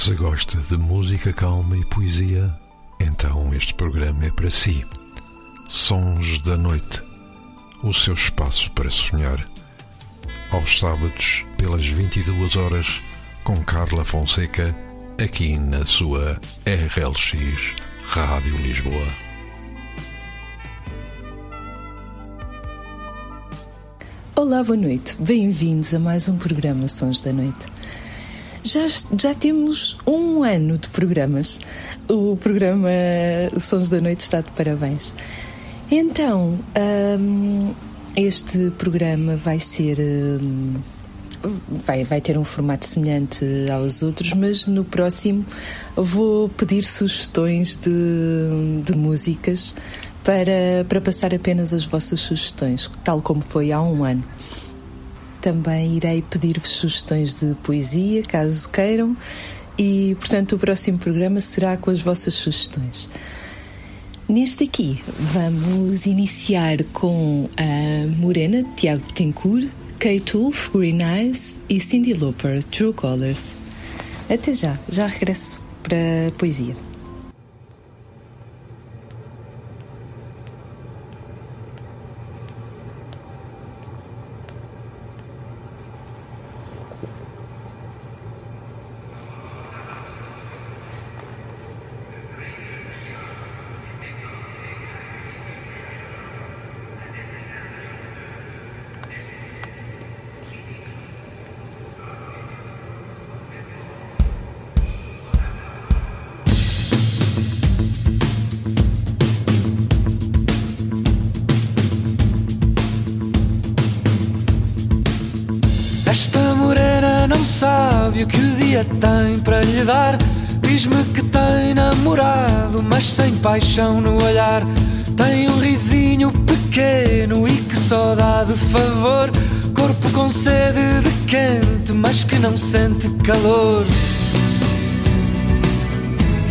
Se gosta de música calma e poesia, então este programa é para si. Sons da Noite o seu espaço para sonhar. Aos sábados, pelas 22 horas, com Carla Fonseca, aqui na sua RLX Rádio Lisboa. Olá, boa noite. Bem-vindos a mais um programa Sons da Noite. Já, já temos um ano de programas. O programa Sons da Noite está de parabéns. Então, um, este programa vai ser. Um, vai, vai ter um formato semelhante aos outros, mas no próximo vou pedir sugestões de, de músicas para, para passar apenas as vossas sugestões, tal como foi há um ano. Também irei pedir-vos sugestões de poesia, caso queiram, e portanto o próximo programa será com as vossas sugestões. Neste aqui, vamos iniciar com a Morena, Tiago Tencourt, Kate Wolf, Green Eyes e Cindy Lauper, True Colors. Até já, já regresso para a poesia. Dia tem para lhe dar. Diz-me que tem namorado, mas sem paixão no olhar. Tem um risinho pequeno e que só dá de favor. Corpo com sede de quente, mas que não sente calor.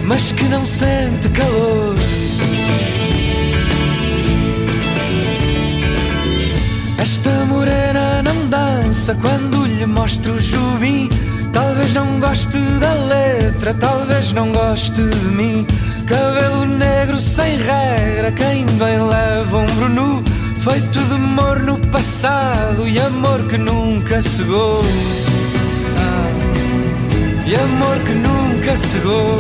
Mas que não sente calor. Esta morena não dança quando lhe mostro o jubim. Talvez não goste da letra, talvez não goste de mim. Cabelo negro sem regra, quem bem leva um brunu. Feito de amor no passado e amor que nunca cegou. Ah, e amor que nunca cegou.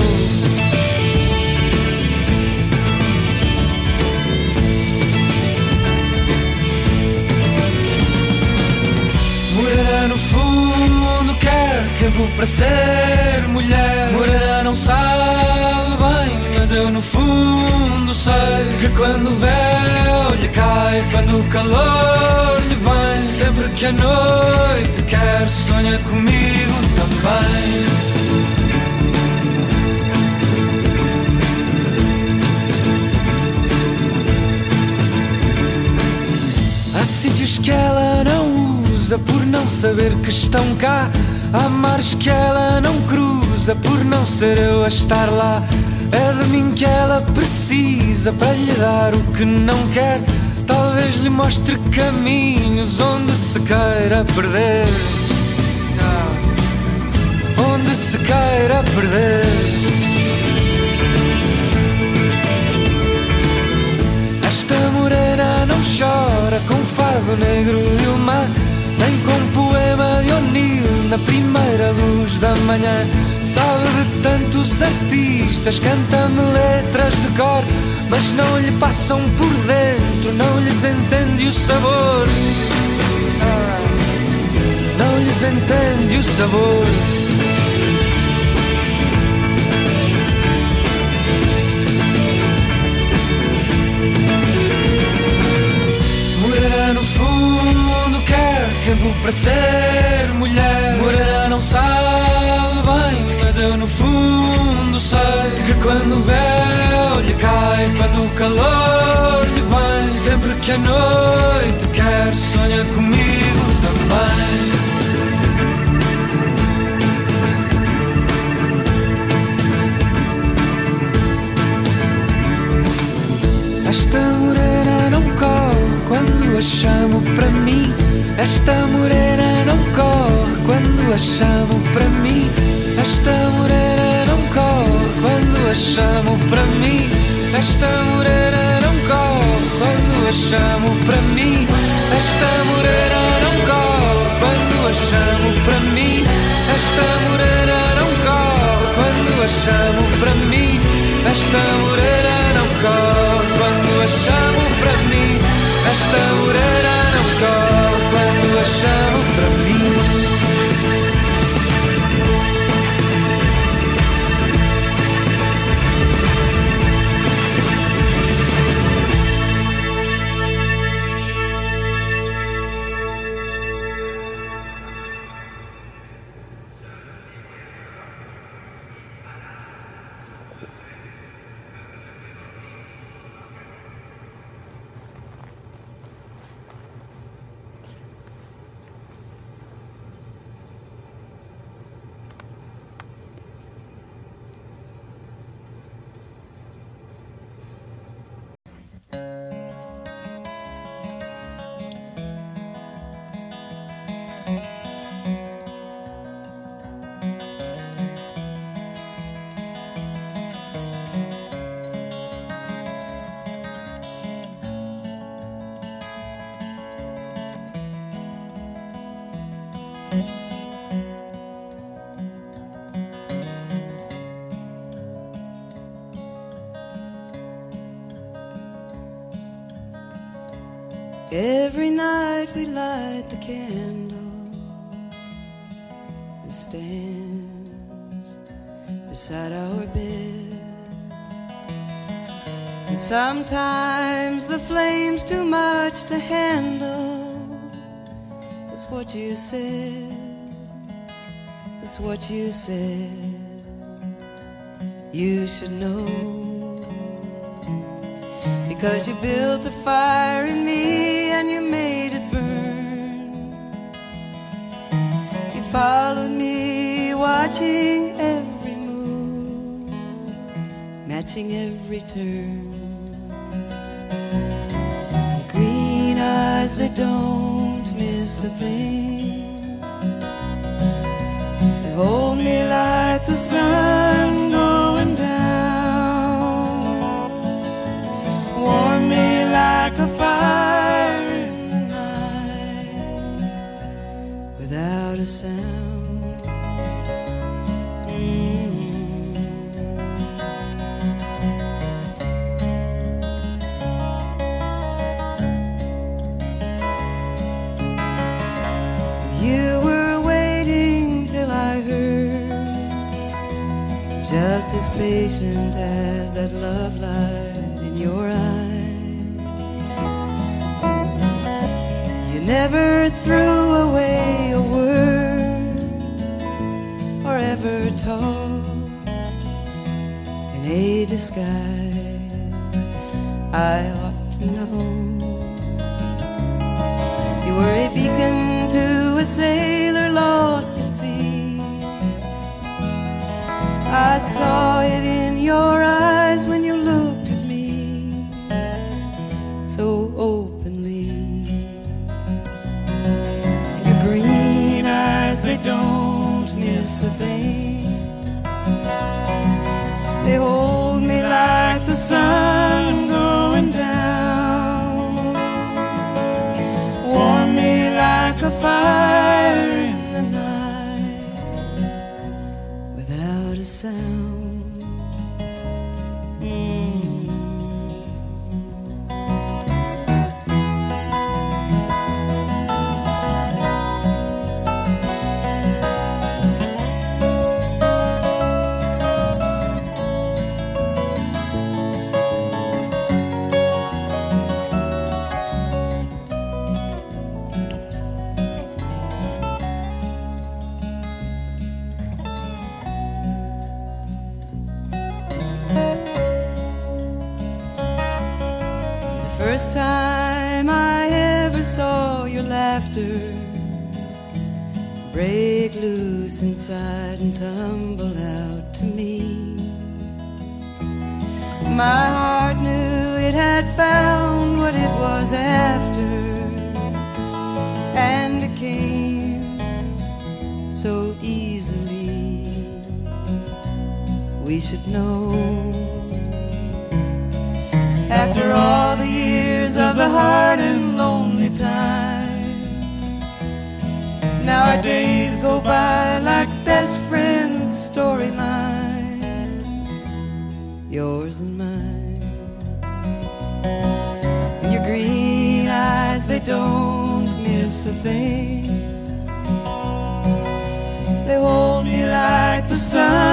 Morena no fundo quer tempo para ser mulher Morena não sabe bem, mas eu no fundo sei Que quando o véu lhe cai, quando o calor lhe vem Sempre que a noite quer, sonha comigo também Há sítios que ela não usa por não saber que estão cá. Há mares que ela não cruza por não ser eu a estar lá. É de mim que ela precisa para lhe dar o que não quer. Talvez lhe mostre caminhos onde se queira perder. Onde se queira perder. Esta morena não chora com fado negro e o mar Nem com poema de O'Neill na primeira luz da manhã. Sabe de tantos artistas, canta-me letras de cor Mas não lhe passam por dentro, não lhes entende o sabor. Ah, Não lhes entende o sabor para ser mulher Morena não sabe bem, mas eu no fundo sei Que quando o véu lhe cai, quando o calor lhe vem Sempre que a noite quer, sonha comigo também Esta morena não corre quando a chamo para mim. Esta morena não corre quando a chamo para mim. Esta morena chamo para mim. Esta morena não corre quando a chamo para mim. Esta morena não corre quando a chamo para mim. Esta morena não corre quando a chamo para mim. Esta morena não corre quando a chamo para mim. Esta morena não corre quando a chamo para mim. We light the candle that stands beside our bed. And sometimes the flame's too much to handle. That's what you said. That's what you said. You should know. Because you built a fire in me and you made followed me, watching every move, matching every turn. Green eyes, that don't miss a thing. They hold me like the sun a sound. Mm. You were waiting till I heard, just as patient as that love light in your eyes. You never threw away or ever talked in a disguise. I ought to know. You were a beacon to a sailor lost at sea. I saw it in your eyes when you looked like inside and tumble out to me. My heart knew it had found what it was after, and it came so easily we should know. After all the years of the hard and lonely times, now our days go by miss a thing. They hold me like the sun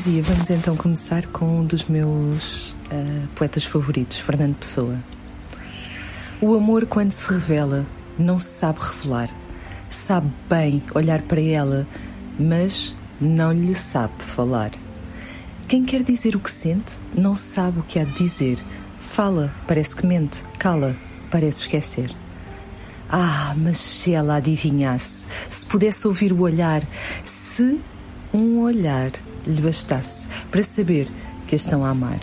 poesia, vamos então começar com um dos meus uh, poetas favoritos, Fernando Pessoa. O amor, quando se revela, não se sabe revelar. Sabe bem olhar para ela, mas não lhe sabe falar. Quem quer dizer o que sente, não sabe o que há de dizer. Fala, parece que mente. Cala, parece esquecer. Ah, mas se ela adivinhasse, se pudesse ouvir o olhar, se um olhar lhe bastasse para saber que estão a amar.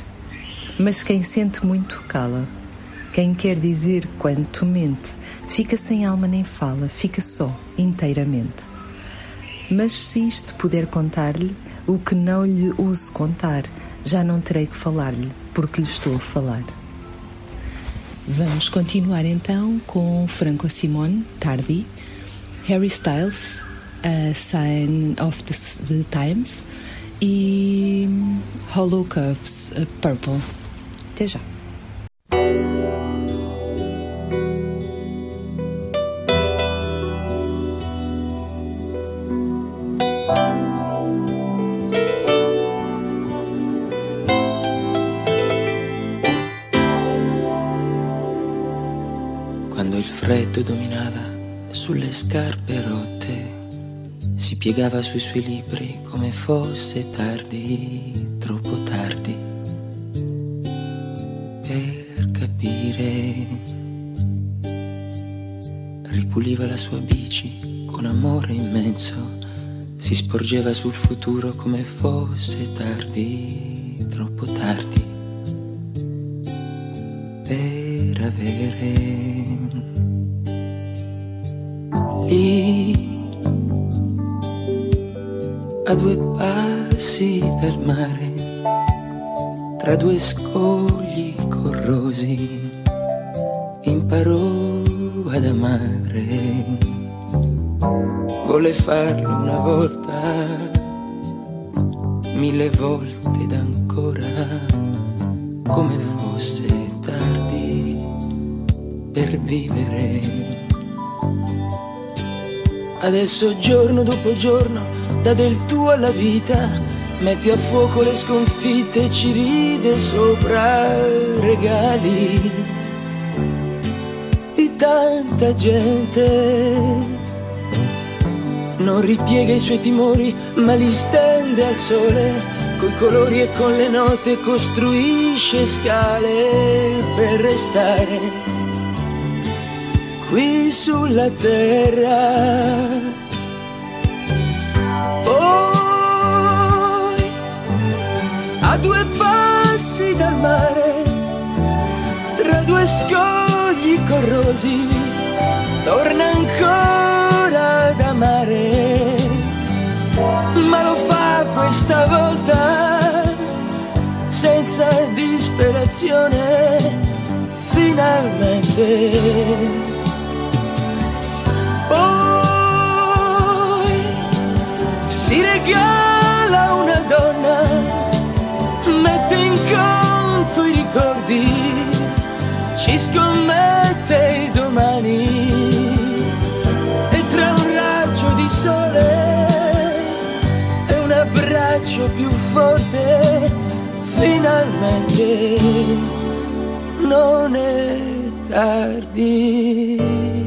Mas quem sente muito, cala. Quem quer dizer quanto mente, fica sem alma nem fala, fica só, inteiramente. Mas se isto puder contar-lhe, o que não lhe uso contar, já não terei que falar-lhe, porque lhe estou a falar. Vamos continuar então com Franco Simone, Tardi, Harry Styles, A Sign of the, the Times e Hollow Cuffs Purple. Até já! Quando il freddo dominava sulle scarpe piegava sui suoi libri come fosse tardi, troppo tardi, per capire. Ripuliva la sua bici con amore immenso, si sporgeva sul futuro come fosse tardi, troppo tardi, per avere lì, a due passi dal mare, tra due scogli corrosi, imparò ad amare. Volle farlo una volta, mille volte ed ancora, come fosse tardi per vivere. Adesso giorno dopo giorno dà del tuo alla vita, metti a fuoco le sconfitte e ci ride sopra regali di tanta gente. Non ripiega i suoi timori, ma li stende al sole, coi colori e con le note costruisce scale per restare qui sulla terra. A due passi dal mare, tra due scogli corrosi, torna ancora ad amare, ma lo fa questa volta senza disperazione finalmente. Poi si regala una donna, conto i ricordi, ci scommette il domani e tra un raggio di sole e un abbraccio più forte, finalmente non è tardi.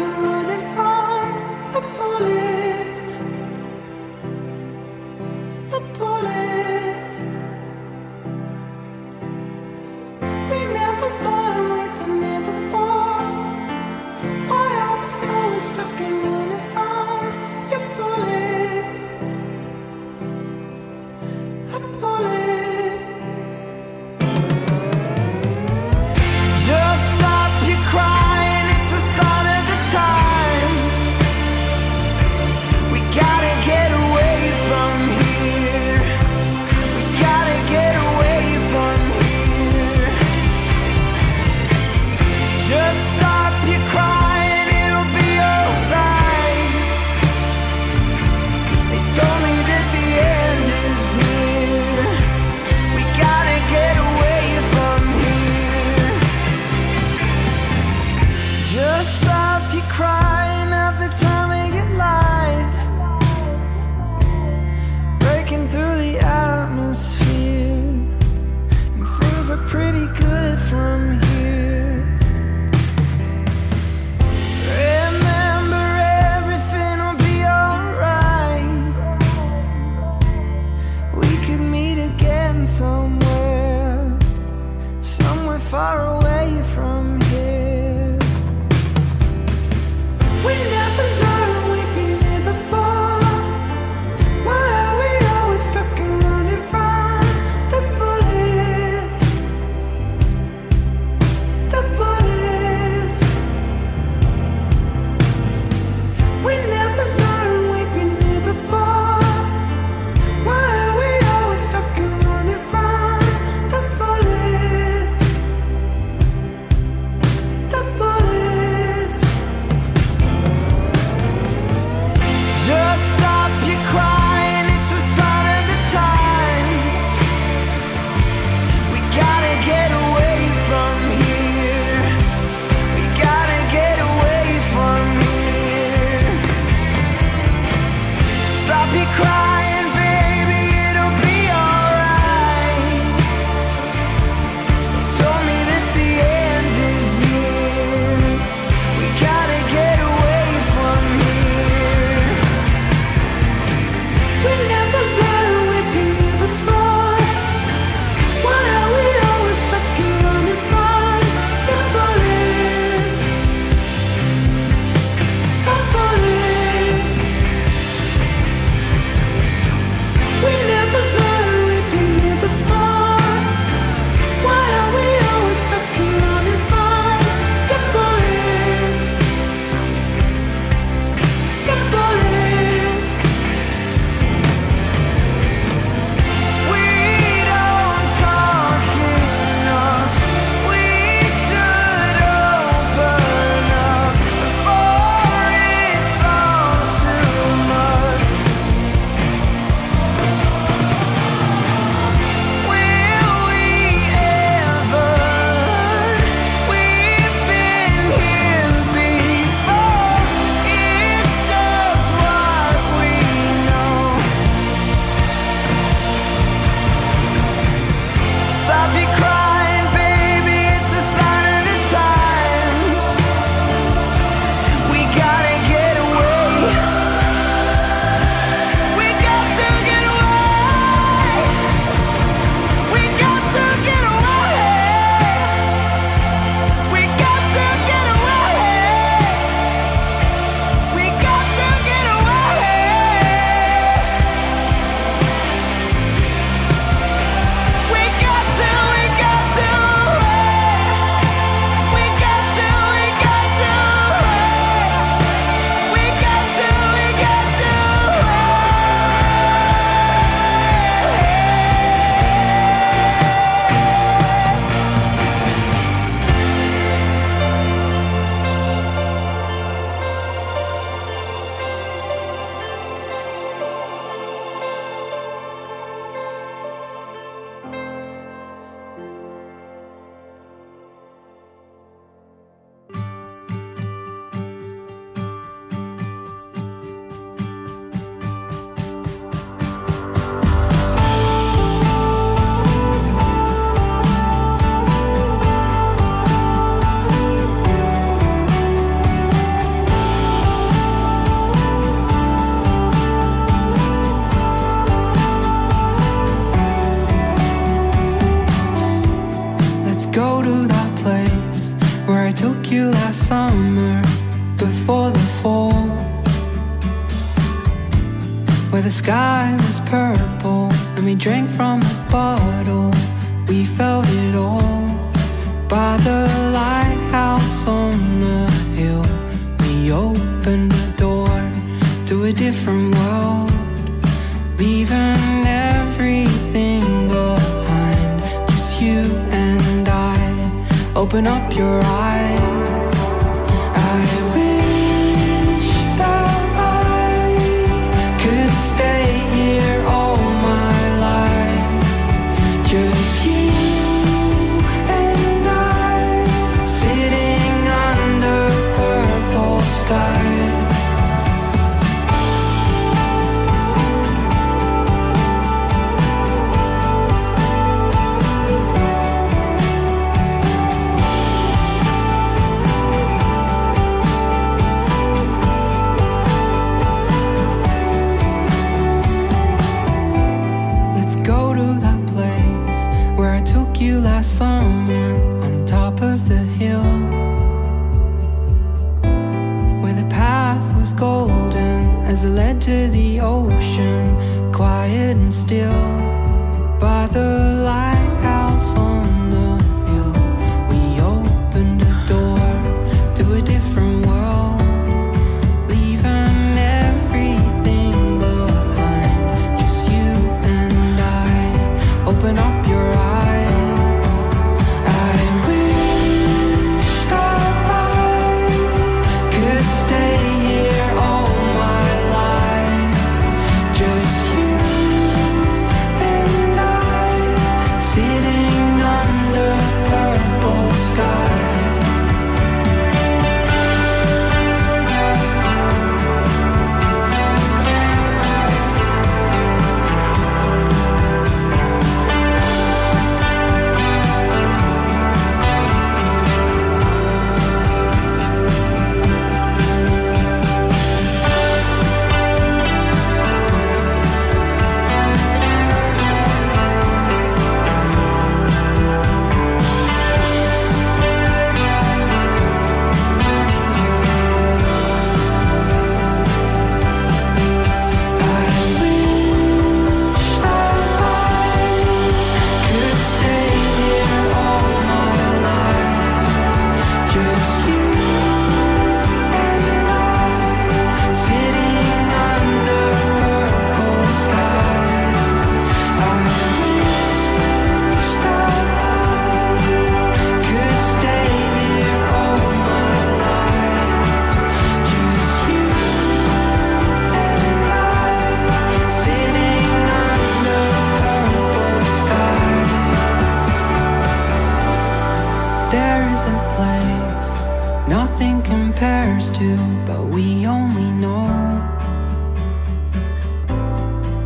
can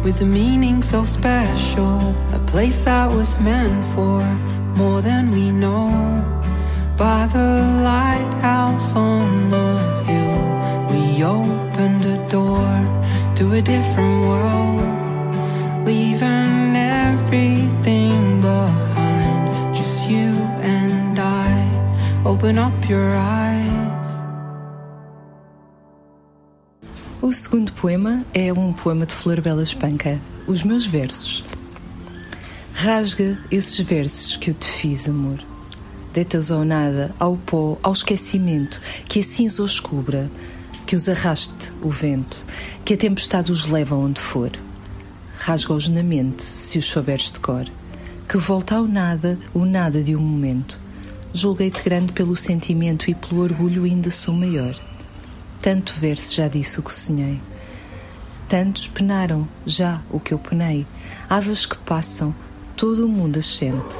With a meaning so special, a place that was meant for more than we know. By the lighthouse on the hill, we opened a door to a different world, leaving everything behind. Just you and I. Open up your eyes. O segundo poema é um poema de Flor Bela Espanca, Os Meus Versos. Rasga esses versos que eu te fiz, amor. Deitas ao nada, ao pó, ao esquecimento, que a cinza os cubra, que os arraste o vento, que a tempestade os leva onde for. Rasga-os na mente, se os souberes de cor, que volta ao nada, o nada de um momento. Julguei-te grande pelo sentimento e pelo orgulho ainda sou maior. Tanto verso já disse o que sonhei. Tantos penaram já o que eu penei. Asas que passam, todo o mundo as sente.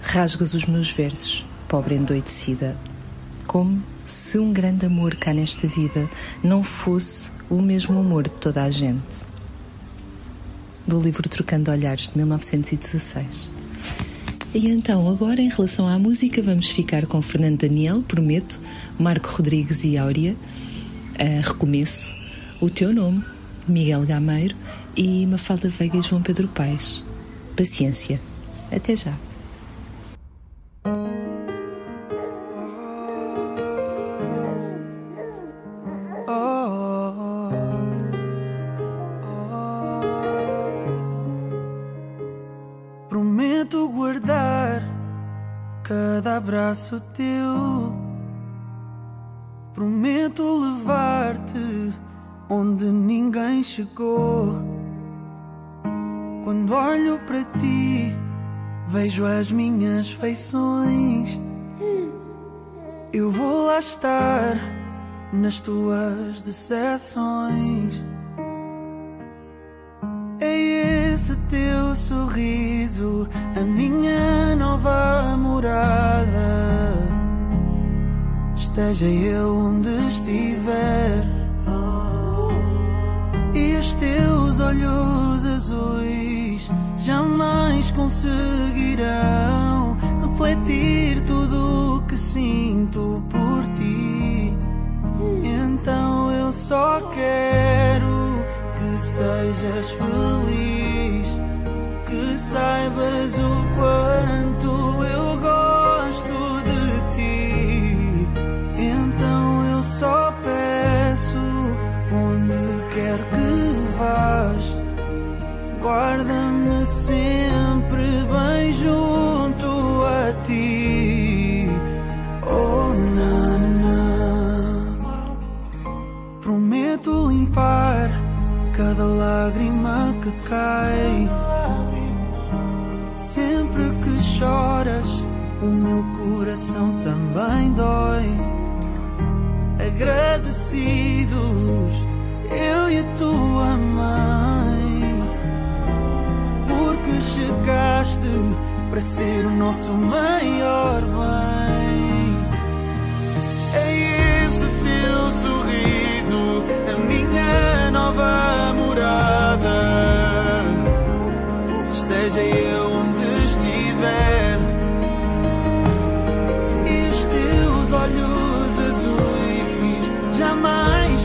Rasgas os meus versos, pobre endoidecida. Como se um grande amor cá nesta vida não fosse o mesmo amor de toda a gente. Do livro Trocando Olhares, de 1916. E então, agora, em relação à música, vamos ficar com Fernando Daniel, Prometo, Marco Rodrigues e Áurea, Recomeço, O Teu Nome, Miguel Gameiro e Mafalda Veiga e João Pedro Paes. Paciência. Até já. Prometo guardar cada abraço teu chegou. Quando olho para ti, vejo as minhas feições. Eu vou lá estar nas tuas decepções. É esse teu sorriso, a minha nova morada. Esteja eu onde estiver. Teus olhos azuis jamais conseguirão refletir tudo o que sinto por ti. Então eu só quero que sejas feliz, que saibas o quanto eu vás, guarda-me sempre bem junto a ti. Oh, na, na. Prometo limpar cada lágrima que cai. Sempre que choras, o meu coração também dói. Agradecidos, eu e a tua mãe, porque chegaste para ser o nosso maior bem. É esse teu sorriso, a minha nova morada. Esteja eu onde estiver, e os teus olhos azuis jamais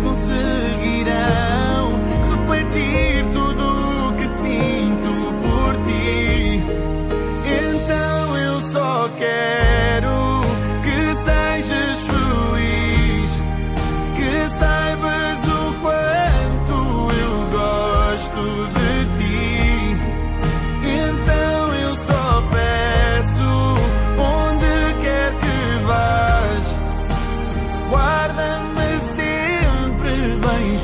conseguirão refletir tudo o que sinto por ti. Então eu só quero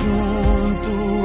bem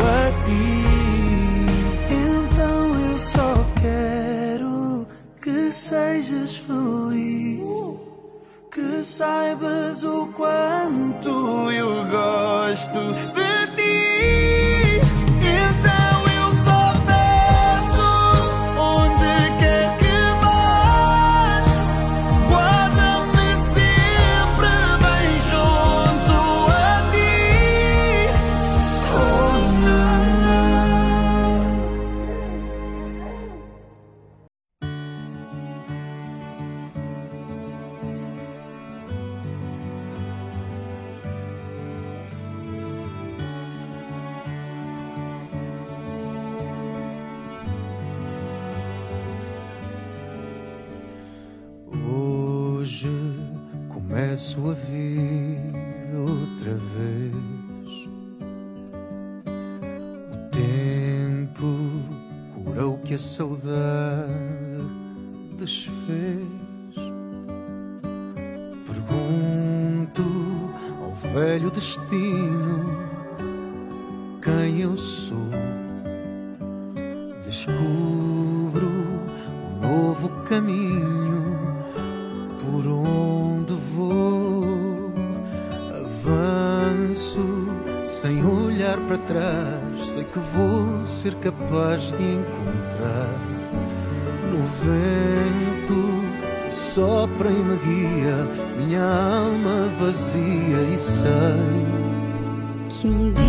fazia e sai. Que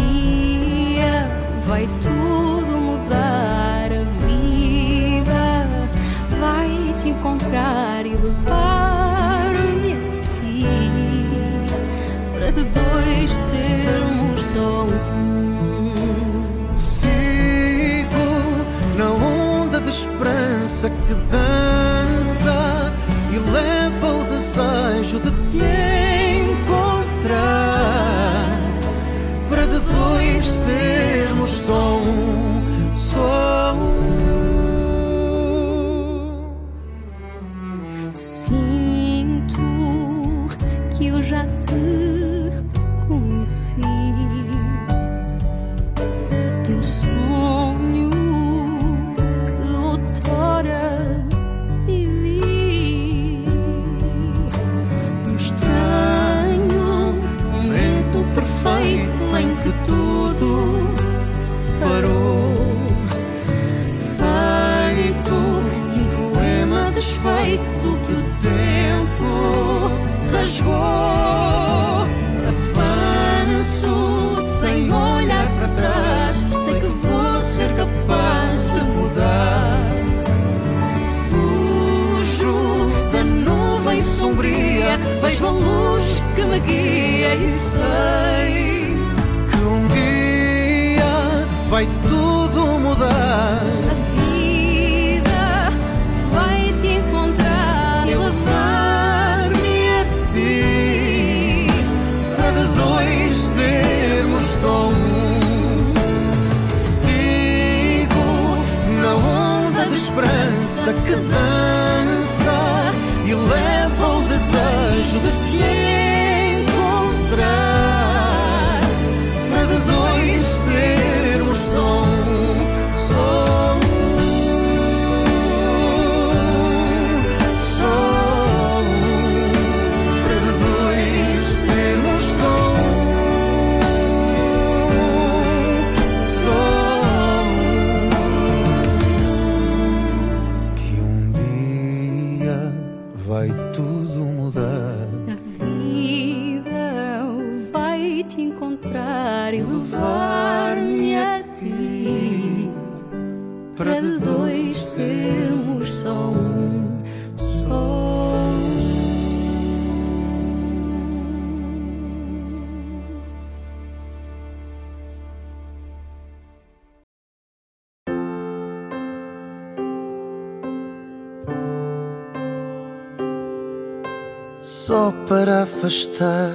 só para afastar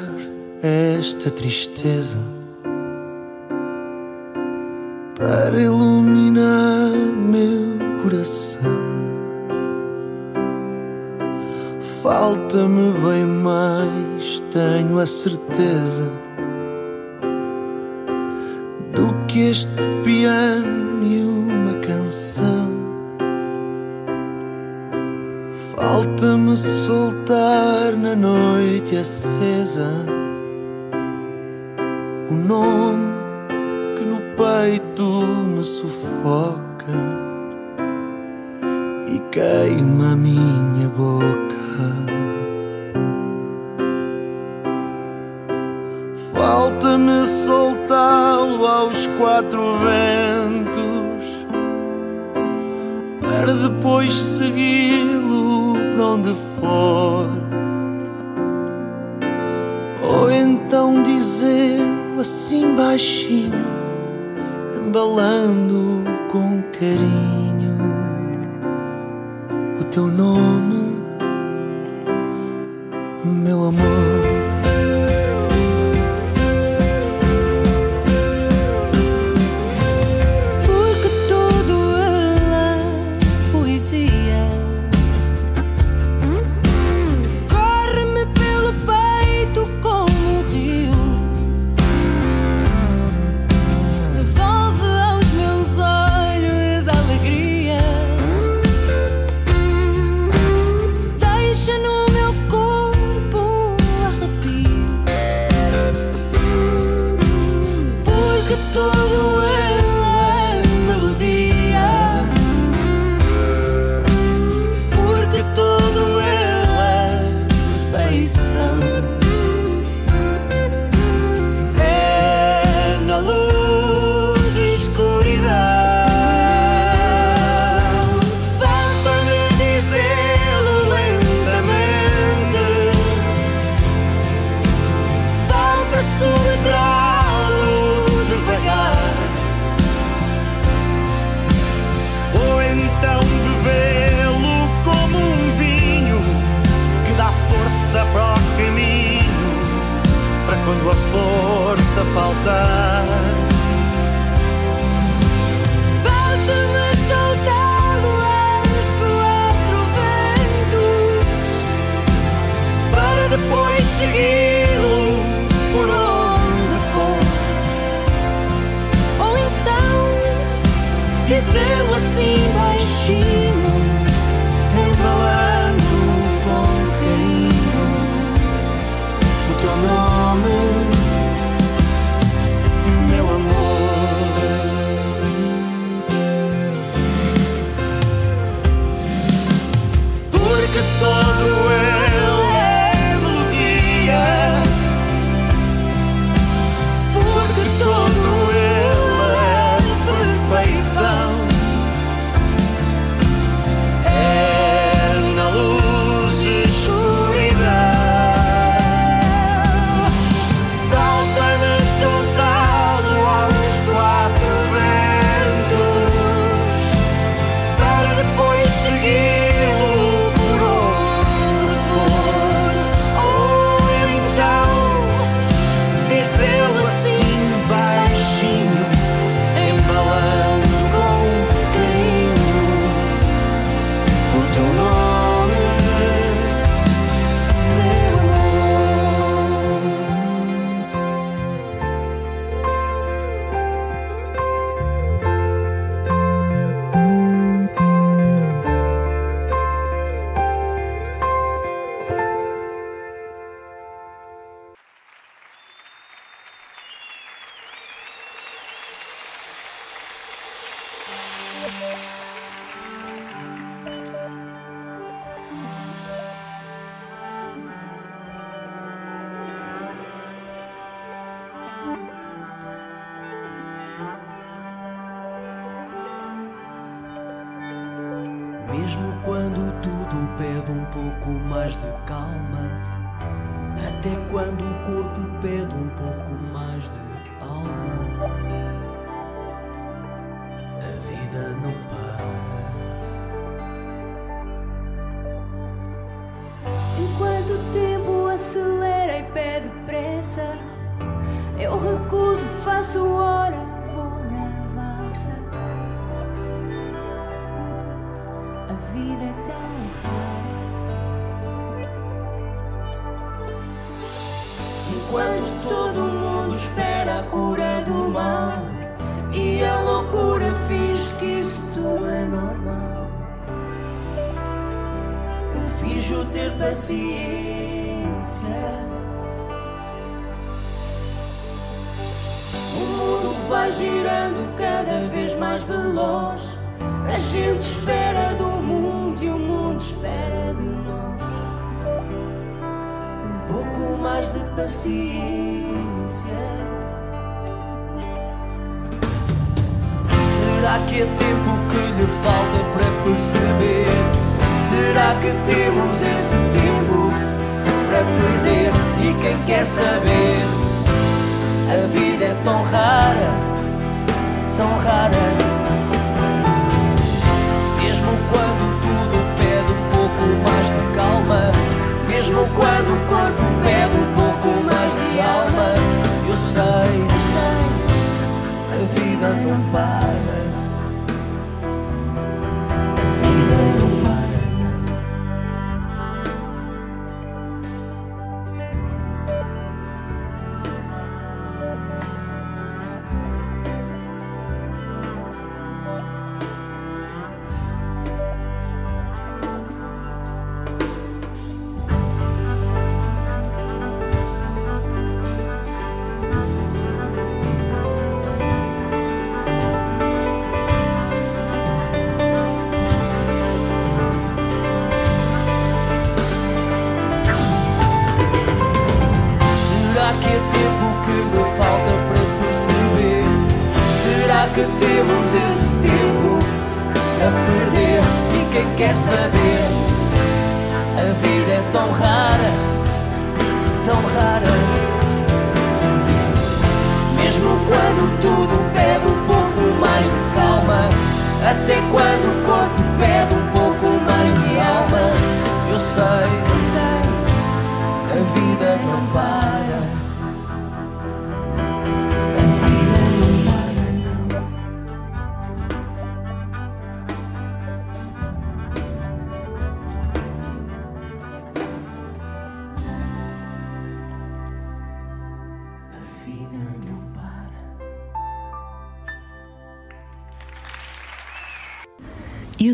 esta tristeza, para iluminar meu coração. Falta-me bem mais, tenho a certeza do que este piano acesa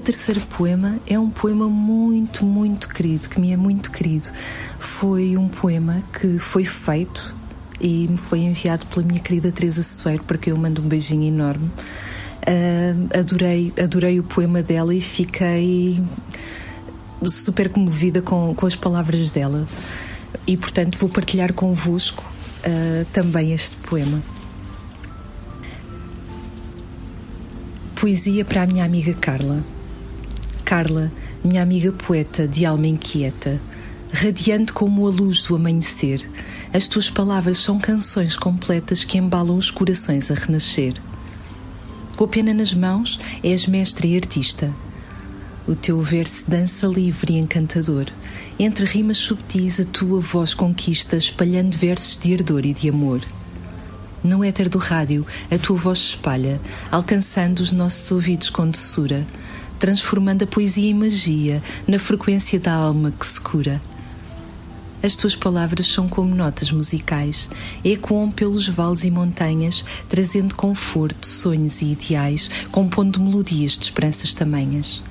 terceiro poema é um poema muito, muito querido, que me é muito querido. Foi um poema que foi feito e me foi enviado pela minha querida Teresa Soeiro, para quem eu mando um beijinho enorme. Uh, adorei, adorei o poema dela e fiquei super comovida com, com as palavras dela. E portanto vou partilhar convosco uh, também este poema. Poesia para a minha amiga Carla. Carla, minha amiga poeta de alma inquieta, radiante como a luz do amanhecer, as tuas palavras são canções completas que embalam os corações a renascer. Com a pena nas mãos, és mestre e artista. O teu verso dança livre e encantador. Entre rimas subtis, a tua voz conquista, espalhando versos de ardor e de amor. No éter do rádio, a tua voz espalha, alcançando os nossos ouvidos com doçura, transformando a poesia em magia, na frequência da alma que se cura. As tuas palavras são como notas musicais, ecoam pelos vales e montanhas, trazendo conforto, sonhos e ideais, compondo melodias de esperanças tamanhas.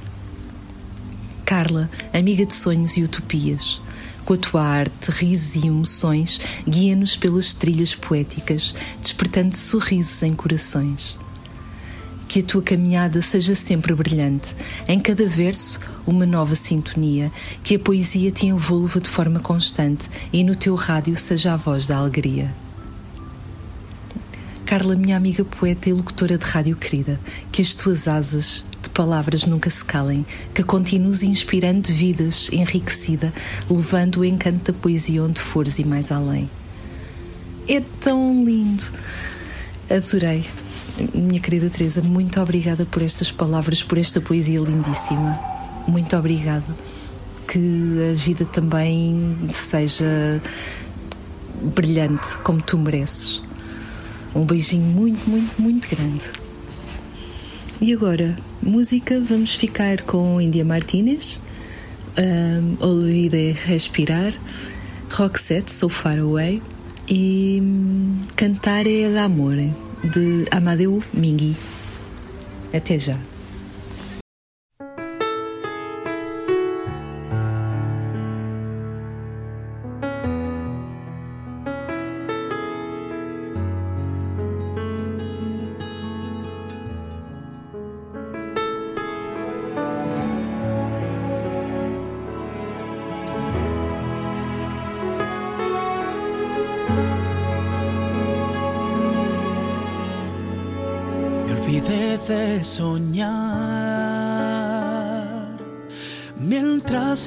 Carla, amiga de sonhos e utopias, com a tua arte, risos e emoções, guia-nos pelas trilhas poéticas, despertando sorrisos em corações. Que a tua caminhada seja sempre brilhante, em cada verso uma nova sintonia, que a poesia te envolva de forma constante e no teu rádio seja a voz da alegria. Carla, minha amiga poeta e locutora de rádio querida, que as tuas asas palavras nunca se calem, que continues inspirando vidas, enriquecida, levando o encanto da poesia onde fores e mais além. É tão lindo! Adorei. Minha querida Teresa, muito obrigada por estas palavras, por esta poesia lindíssima. Muito obrigada. Que a vida também seja brilhante como tu mereces. Um beijinho muito, muito, muito grande. E agora, música, vamos ficar com India Martinez, um, Olvide Respirar, Roxette, So Far Away e um, Cantare d'Amore, de Amadeu Mingui. Até já.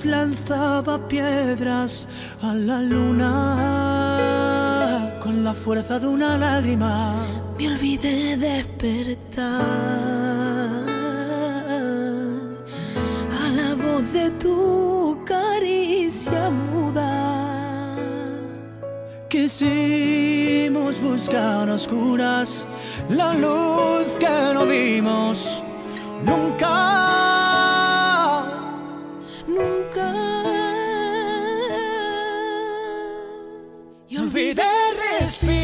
Lanzaba piedras a la luna con la fuerza de una lágrima. Me olvidé despertar a la voz de tu caricia muda. Quisimos buscar oscuras la luz que no vimos. Nunca. de respirar.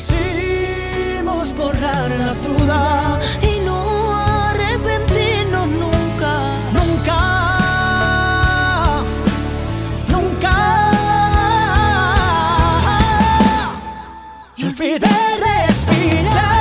Quisimos borrar las dudas y no arrepentirnos nunca. Nunca. Nunca. Y olvidé respirar.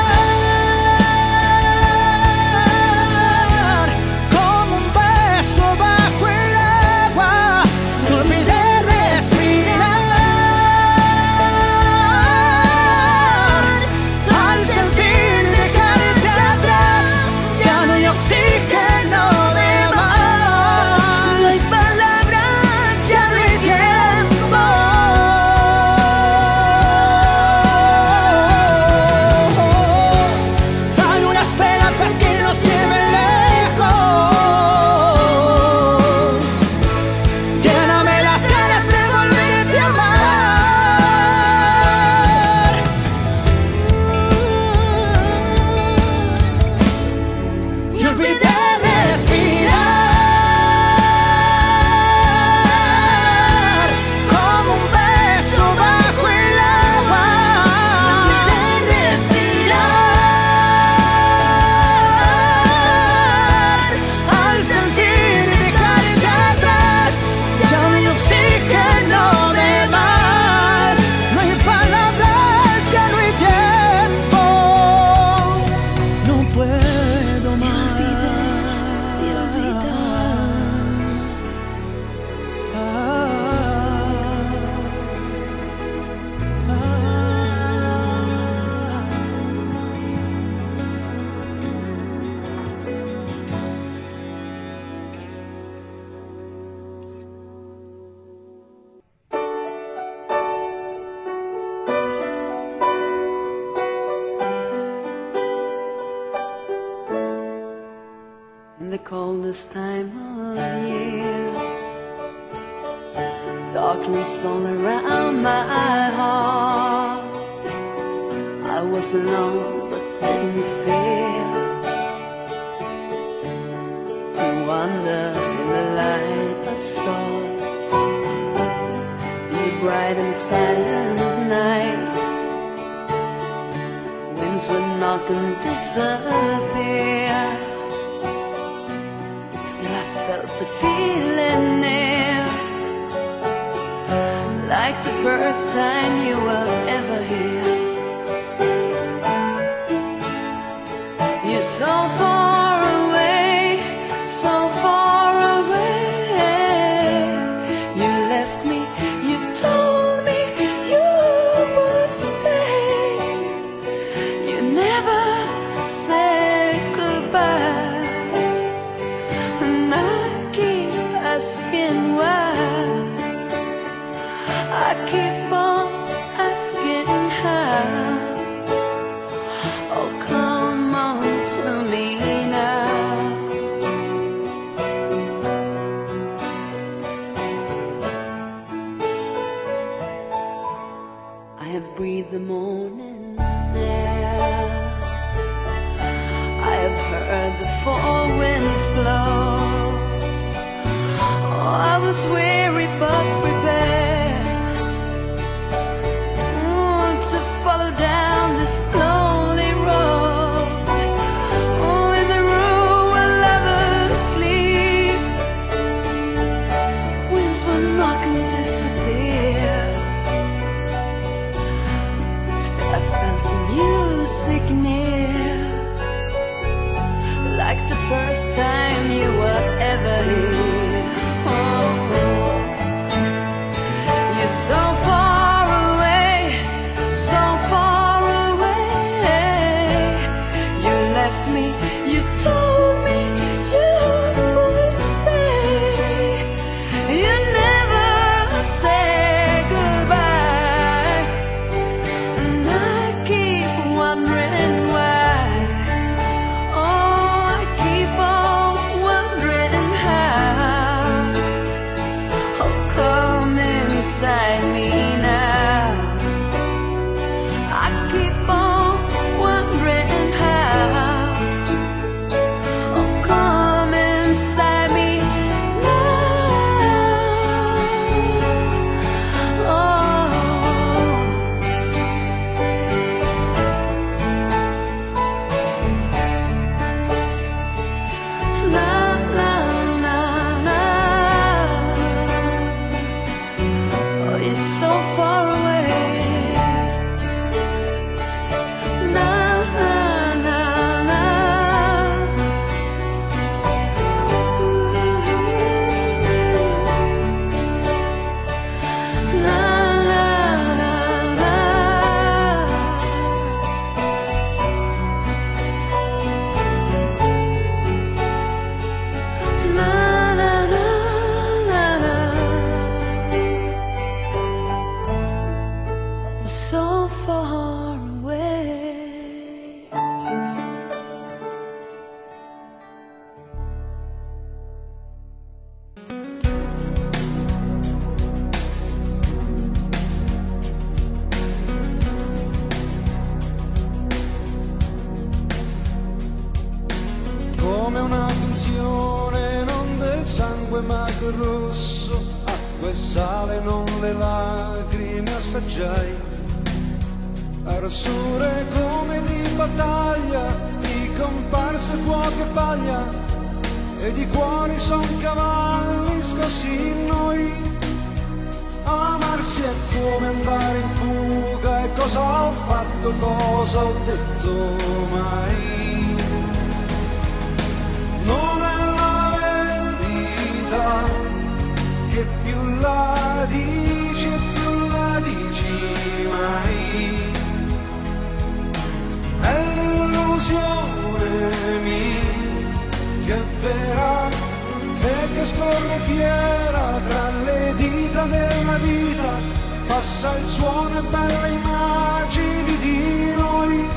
things will not disappear. Still, I felt a feeling there, like the first time you were. Belle immagini di noi,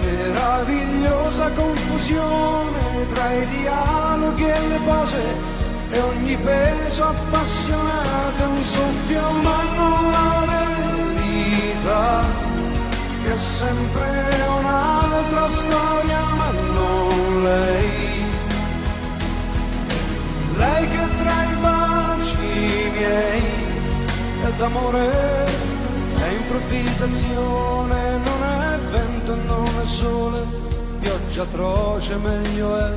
meravigliosa confusione tra i dialoghi e le pose e ogni peso appassionato un soffio ma non la verità che è sempre un'altra storia ma non lei. Lei che tra i baci miei è d'amore, improvvisazione, non è vento, non è sole, pioggia atroce, meglio è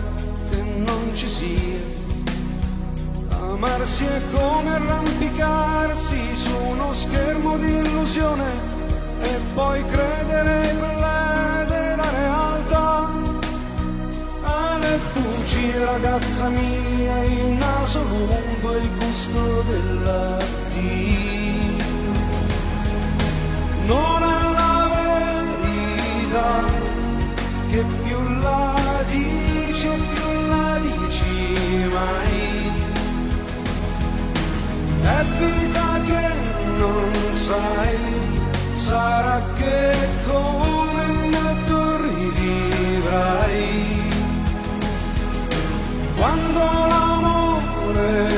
che non ci sia. Amarsi è come arrampicarsi su uno schermo di illusione e poi credere quella della realtà. Ale fuggi ragazza mia, il naso lungo il gusto della Dio. Non è la verità che più la dici e più la dici mai. È vita che non sai, sarà che come me tu rivivrai quando l'amore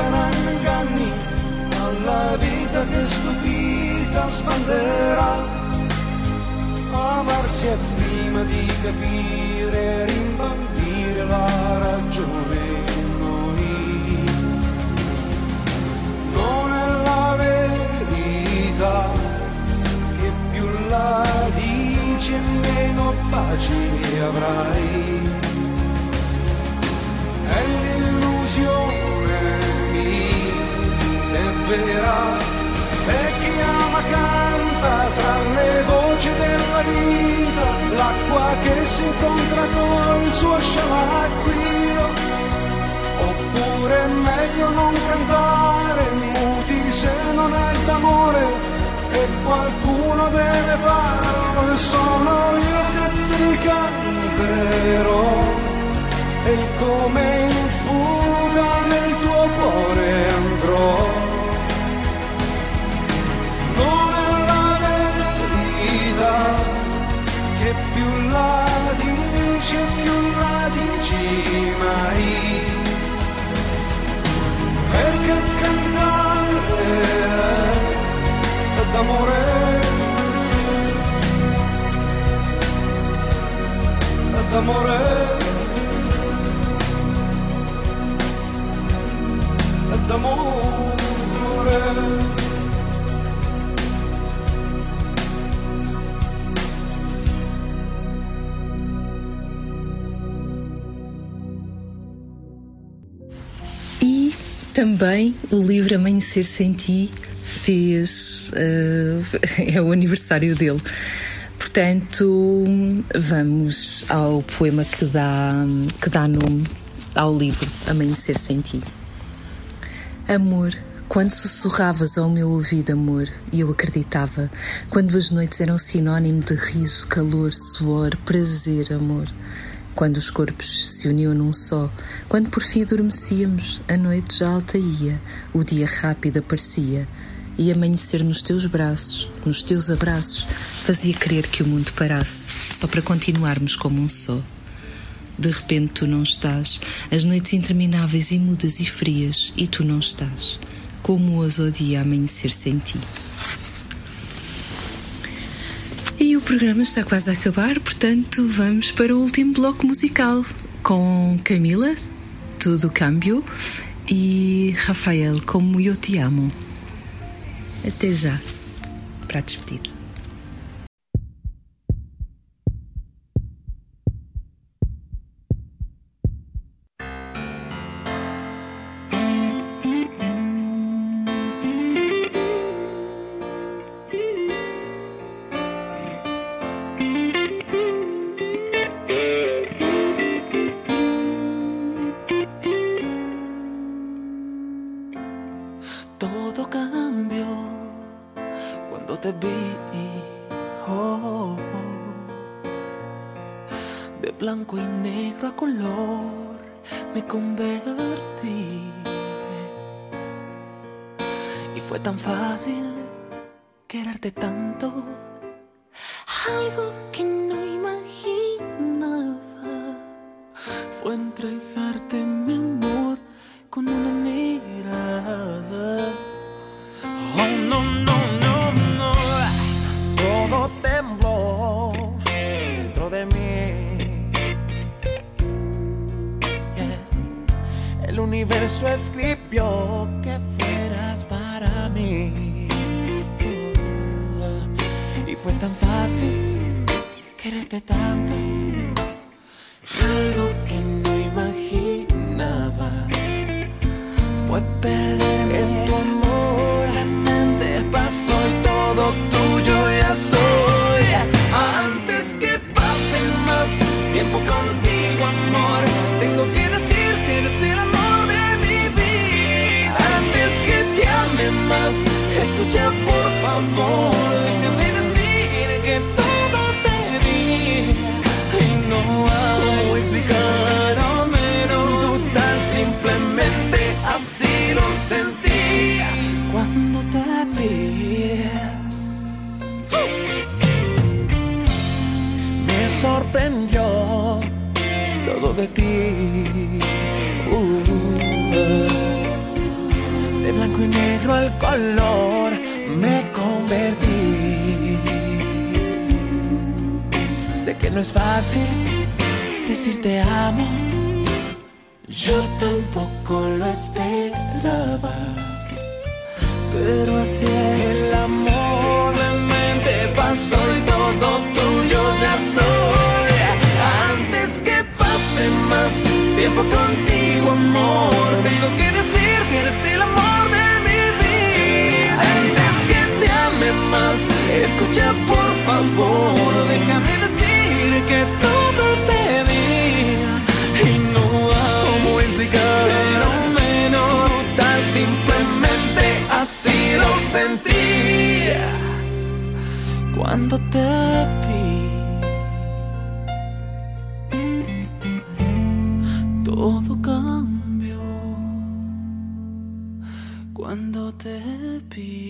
saranno inganni, alla vita che stupita sbanderà amarsi è prima di capire, rimbambire la ragione in noi. Non è la verità che più la dici e meno pace avrai. Vera e chi ama canta tra le voci della vita, l'acqua che si incontra col suo scialacquino, oppure è meglio non cantare muti se non è d'amore e qualcuno deve farlo e sono io che ti canterò. E il come in fuga nel tuo cuore andrò è d'amore d'amore E também o livro Amanhecer Sem Ti fez. eh, é o aniversário dele. Portanto, vamos ao poema que dá, que dá nome ao livro Amanhecer Sem Ti. Amor, quando sussurravas ao meu ouvido amor, e eu acreditava, quando as noites eram sinónimo de riso, calor, suor, prazer, amor. Quando os corpos se uniam num só, quando por fim adormecíamos, a noite já alta ia, o dia rápido aparecia, e amanhecer nos teus braços, nos teus abraços, fazia crer que o mundo parasse, só para continuarmos como um só. De repente tu não estás, as noites intermináveis e mudas e frias, e tu não estás. Como ouso o dia amanhecer sem ti. E o programa está quase a acabar, portanto vamos para o último bloco musical com Camila, Tudo Câmbio, e Rafael, Como Eu Te Amo. Até já, para a blanco y negro al color me convertí. Sé que no es fácil decir te amo. Yo tampoco lo esperaba. Pero así es el amor. Simplemente pasó y todo tuyo ya soy. Antes que pase más tiempo contigo, amor, tengo que decir que eres el amor más, escucha por favor, déjame decir que todo te di y no hay cómo explicar, pero menos tan simplemente así lo sentí cuando te vi. Todo cambió cuando te vi.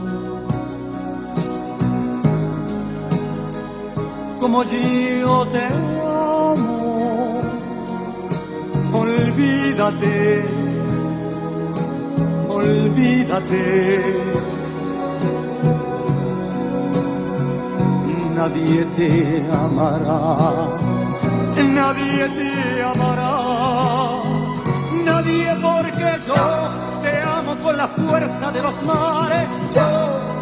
como yo te amo, olvídate, olvídate. Nadie te amará, nadie te amará. Nadie porque yo te amo con la fuerza de los mares, yo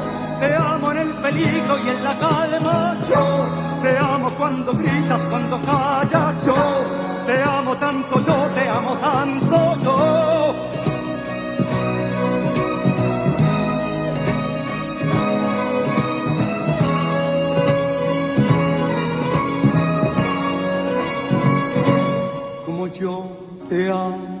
peligro y en la calma, yo te amo cuando gritas, cuando callas, yo te amo tanto, yo te amo tanto, yo. Como yo te amo.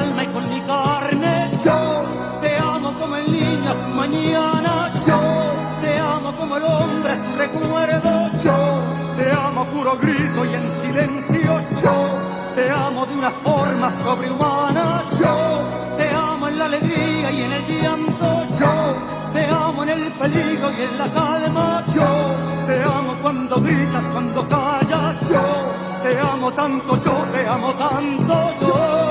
con mi carne, yo te amo como el niño su mañana, yo te amo como el hombre su recuerdo, yo te amo puro grito y en silencio, yo te amo de una forma sobrehumana, yo te amo en la alegría y en el llanto, yo te amo en el peligro y en la calma, yo te amo cuando gritas, cuando callas, yo te amo tanto, yo te amo tanto, yo. Yo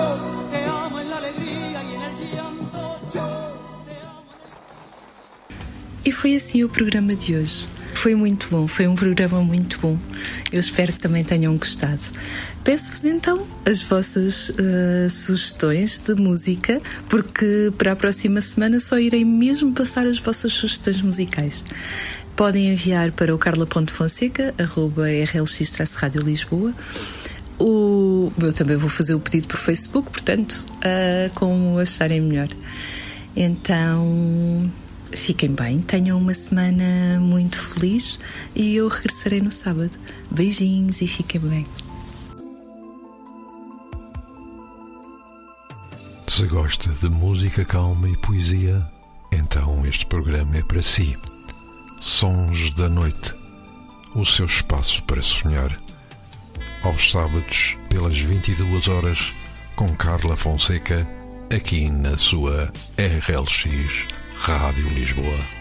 foi assim o programa de hoje. Foi muito bom, foi um programa muito bom. Eu espero que também tenham gostado. Peço-vos então as vossas eh, sugestões de música, porque para a próxima semana só irei mesmo passar as vossas sugestões musicais. Podem enviar para o carla.fonseca.rlx-rádio Lisboa. O, eu também vou fazer o pedido por Facebook, portanto, ah, como acharem melhor. Então, fiquem bem, tenham uma semana muito feliz e eu regressarei no sábado. Beijinhos e fiquem bem. Se gosta de música calma e poesia, então este programa é para si. Sons da Noite o seu espaço para sonhar. Aos sábados, pelas 22 horas, com Carla Fonseca, aqui na sua RLX Rádio Lisboa.